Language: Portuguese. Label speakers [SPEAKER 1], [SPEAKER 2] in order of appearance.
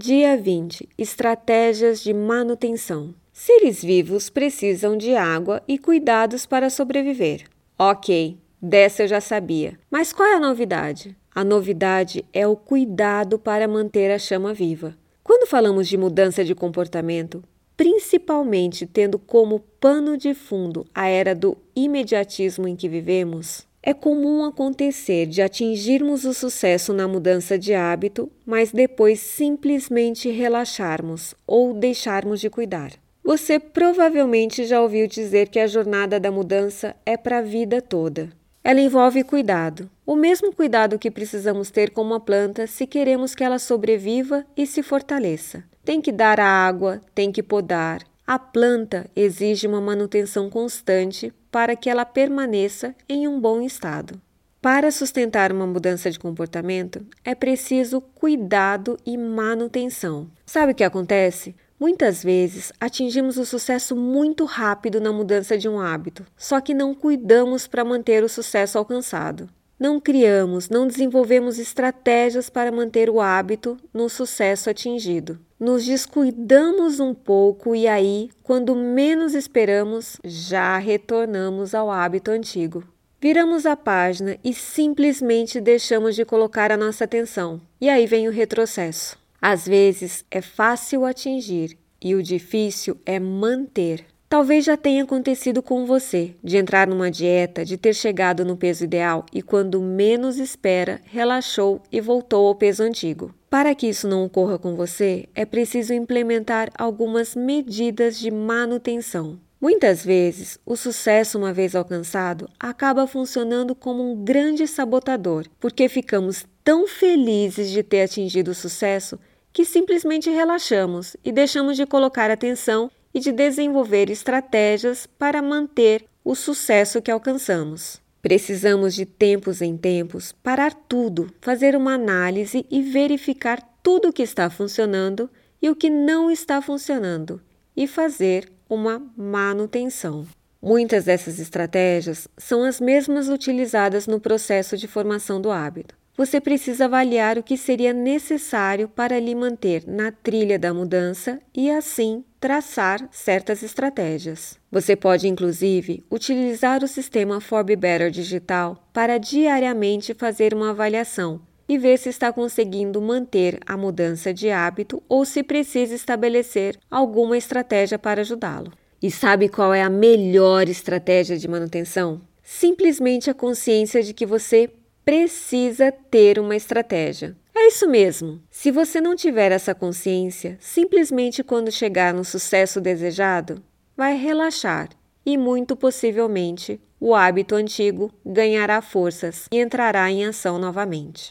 [SPEAKER 1] Dia 20 Estratégias de manutenção. Seres vivos precisam de água e cuidados para sobreviver. Ok, dessa eu já sabia. Mas qual é a novidade? A novidade é o cuidado para manter a chama viva. Quando falamos de mudança de comportamento, principalmente tendo como pano de fundo a era do imediatismo em que vivemos, é comum acontecer de atingirmos o sucesso na mudança de hábito, mas depois simplesmente relaxarmos ou deixarmos de cuidar. Você provavelmente já ouviu dizer que a jornada da mudança é para a vida toda. Ela envolve cuidado, o mesmo cuidado que precisamos ter com uma planta se queremos que ela sobreviva e se fortaleça. Tem que dar água, tem que podar, a planta exige uma manutenção constante para que ela permaneça em um bom estado. Para sustentar uma mudança de comportamento, é preciso cuidado e manutenção. Sabe o que acontece? Muitas vezes atingimos o sucesso muito rápido na mudança de um hábito, só que não cuidamos para manter o sucesso alcançado. Não criamos, não desenvolvemos estratégias para manter o hábito no sucesso atingido. Nos descuidamos um pouco e aí, quando menos esperamos, já retornamos ao hábito antigo. Viramos a página e simplesmente deixamos de colocar a nossa atenção. E aí vem o retrocesso. Às vezes é fácil atingir e o difícil é manter. Talvez já tenha acontecido com você de entrar numa dieta, de ter chegado no peso ideal e, quando menos espera, relaxou e voltou ao peso antigo. Para que isso não ocorra com você, é preciso implementar algumas medidas de manutenção. Muitas vezes, o sucesso, uma vez alcançado, acaba funcionando como um grande sabotador, porque ficamos tão felizes de ter atingido o sucesso que simplesmente relaxamos e deixamos de colocar atenção e de desenvolver estratégias para manter o sucesso que alcançamos. Precisamos de tempos em tempos parar tudo, fazer uma análise e verificar tudo o que está funcionando e o que não está funcionando e fazer uma manutenção. Muitas dessas estratégias são as mesmas utilizadas no processo de formação do hábito você precisa avaliar o que seria necessário para lhe manter na trilha da mudança e, assim, traçar certas estratégias. Você pode, inclusive, utilizar o sistema Forbe Better Digital para diariamente fazer uma avaliação e ver se está conseguindo manter a mudança de hábito ou se precisa estabelecer alguma estratégia para ajudá-lo. E sabe qual é a melhor estratégia de manutenção? Simplesmente a consciência de que você precisa ter uma estratégia. É isso mesmo. Se você não tiver essa consciência, simplesmente quando chegar no sucesso desejado, vai relaxar e muito possivelmente o hábito antigo ganhará forças e entrará em ação novamente.